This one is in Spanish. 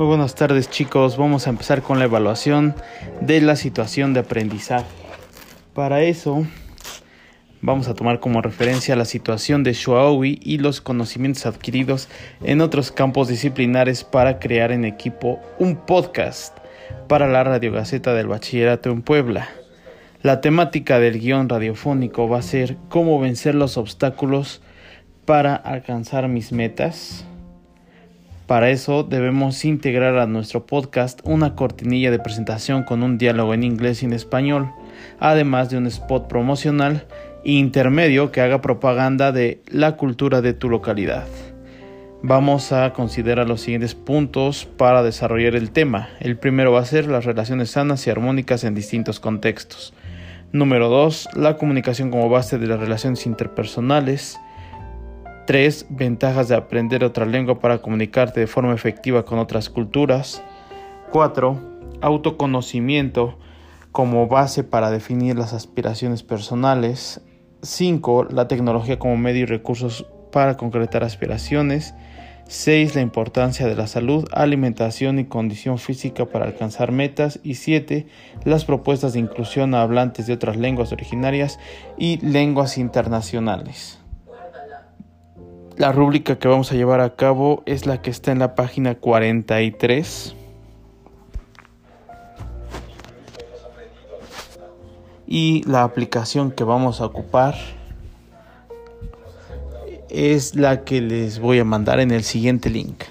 Muy buenas tardes chicos, vamos a empezar con la evaluación de la situación de aprendizaje. Para eso vamos a tomar como referencia la situación de Shuaowi y los conocimientos adquiridos en otros campos disciplinares para crear en equipo un podcast para la Radio Gaceta del Bachillerato en Puebla. La temática del guion radiofónico va a ser cómo vencer los obstáculos para alcanzar mis metas para eso debemos integrar a nuestro podcast una cortinilla de presentación con un diálogo en inglés y en español, además de un spot promocional intermedio que haga propaganda de la cultura de tu localidad. Vamos a considerar los siguientes puntos para desarrollar el tema. El primero va a ser las relaciones sanas y armónicas en distintos contextos. Número 2. La comunicación como base de las relaciones interpersonales. 3. Ventajas de aprender otra lengua para comunicarte de forma efectiva con otras culturas. 4. Autoconocimiento como base para definir las aspiraciones personales. 5. La tecnología como medio y recursos para concretar aspiraciones. 6. La importancia de la salud, alimentación y condición física para alcanzar metas. Y 7. Las propuestas de inclusión a hablantes de otras lenguas originarias y lenguas internacionales. La rúbrica que vamos a llevar a cabo es la que está en la página 43. Y la aplicación que vamos a ocupar es la que les voy a mandar en el siguiente link.